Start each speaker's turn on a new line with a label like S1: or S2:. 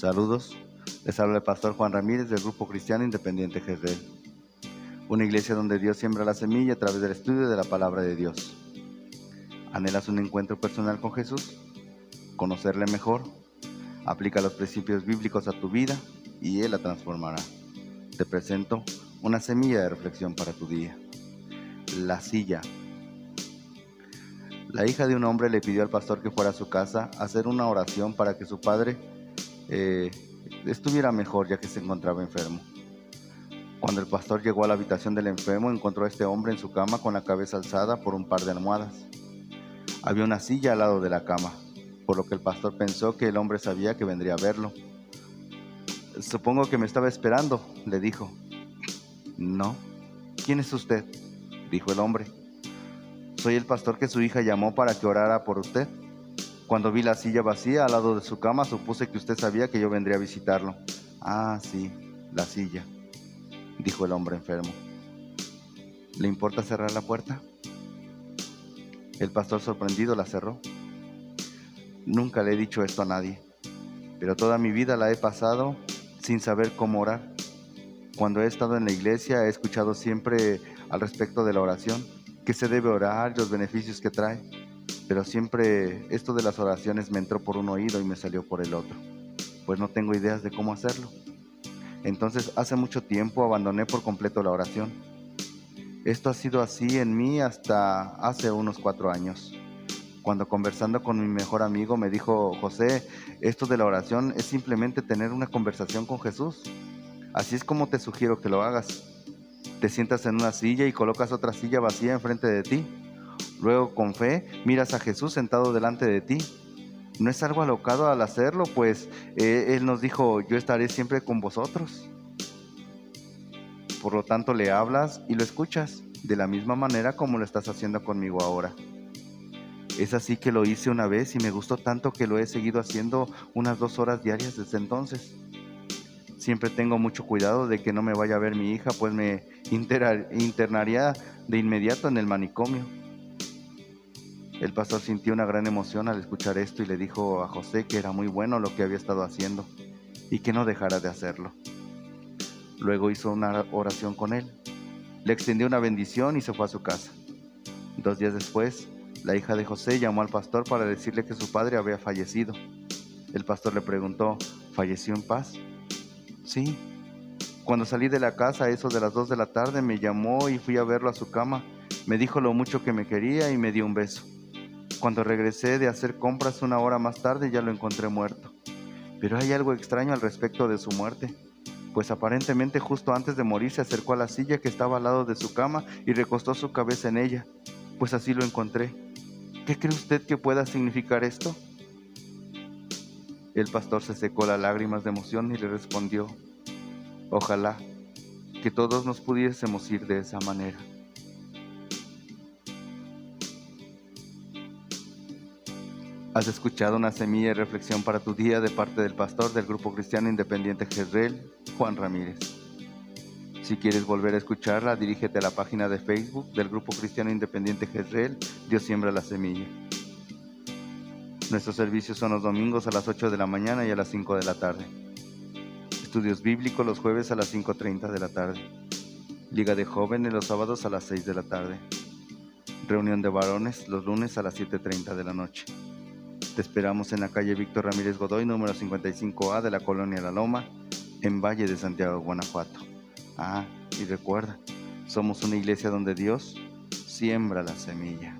S1: Saludos, les habla el pastor Juan Ramírez del Grupo Cristiano Independiente Jezreel, una iglesia donde Dios siembra la semilla a través del estudio de la palabra de Dios. ¿Anhelas un encuentro personal con Jesús? ¿Conocerle mejor? Aplica los principios bíblicos a tu vida y Él la transformará. Te presento una semilla de reflexión para tu día. La silla. La hija de un hombre le pidió al pastor que fuera a su casa a hacer una oración para que su padre eh, estuviera mejor ya que se encontraba enfermo. Cuando el pastor llegó a la habitación del enfermo, encontró a este hombre en su cama con la cabeza alzada por un par de almohadas. Había una silla al lado de la cama, por lo que el pastor pensó que el hombre sabía que vendría a verlo. Supongo que me estaba esperando, le dijo. No. ¿Quién es usted? dijo el hombre. Soy el pastor que su hija llamó para que orara por usted. Cuando vi la silla vacía al lado de su cama, supuse que usted sabía que yo vendría a visitarlo. Ah, sí, la silla, dijo el hombre enfermo. ¿Le importa cerrar la puerta? El pastor sorprendido la cerró. Nunca le he dicho esto a nadie, pero toda mi vida la he pasado sin saber cómo orar. Cuando he estado en la iglesia he escuchado siempre al respecto de la oración, que se debe orar los beneficios que trae pero siempre esto de las oraciones me entró por un oído y me salió por el otro, pues no tengo ideas de cómo hacerlo. Entonces hace mucho tiempo abandoné por completo la oración. Esto ha sido así en mí hasta hace unos cuatro años. Cuando conversando con mi mejor amigo me dijo, José, esto de la oración es simplemente tener una conversación con Jesús. Así es como te sugiero que lo hagas. Te sientas en una silla y colocas otra silla vacía enfrente de ti Luego con fe miras a Jesús sentado delante de ti. No es algo alocado al hacerlo, pues eh, Él nos dijo, yo estaré siempre con vosotros. Por lo tanto le hablas y lo escuchas, de la misma manera como lo estás haciendo conmigo ahora. Es así que lo hice una vez y me gustó tanto que lo he seguido haciendo unas dos horas diarias desde entonces. Siempre tengo mucho cuidado de que no me vaya a ver mi hija, pues me internaría de inmediato en el manicomio. El pastor sintió una gran emoción al escuchar esto y le dijo a José que era muy bueno lo que había estado haciendo y que no dejara de hacerlo. Luego hizo una oración con él, le extendió una bendición y se fue a su casa. Dos días después, la hija de José llamó al pastor para decirle que su padre había fallecido. El pastor le preguntó, ¿falleció en paz? Sí. Cuando salí de la casa, a eso de las dos de la tarde, me llamó y fui a verlo a su cama. Me dijo lo mucho que me quería y me dio un beso. Cuando regresé de hacer compras una hora más tarde ya lo encontré muerto. Pero hay algo extraño al respecto de su muerte, pues aparentemente justo antes de morir se acercó a la silla que estaba al lado de su cama y recostó su cabeza en ella, pues así lo encontré. ¿Qué cree usted que pueda significar esto? El pastor se secó las lágrimas de emoción y le respondió, ojalá que todos nos pudiésemos ir de esa manera. Has escuchado una semilla de reflexión para tu día de parte del pastor del Grupo Cristiano Independiente Jezreel, Juan Ramírez. Si quieres volver a escucharla, dirígete a la página de Facebook del Grupo Cristiano Independiente Jezreel, Dios siembra la semilla. Nuestros servicios son los domingos a las 8 de la mañana y a las 5 de la tarde. Estudios bíblicos los jueves a las 5.30 de la tarde. Liga de jóvenes los sábados a las 6 de la tarde. Reunión de varones los lunes a las 7.30 de la noche. Te esperamos en la calle Víctor Ramírez Godoy, número 55A de la colonia La Loma, en Valle de Santiago, Guanajuato. Ah, y recuerda, somos una iglesia donde Dios siembra la semilla.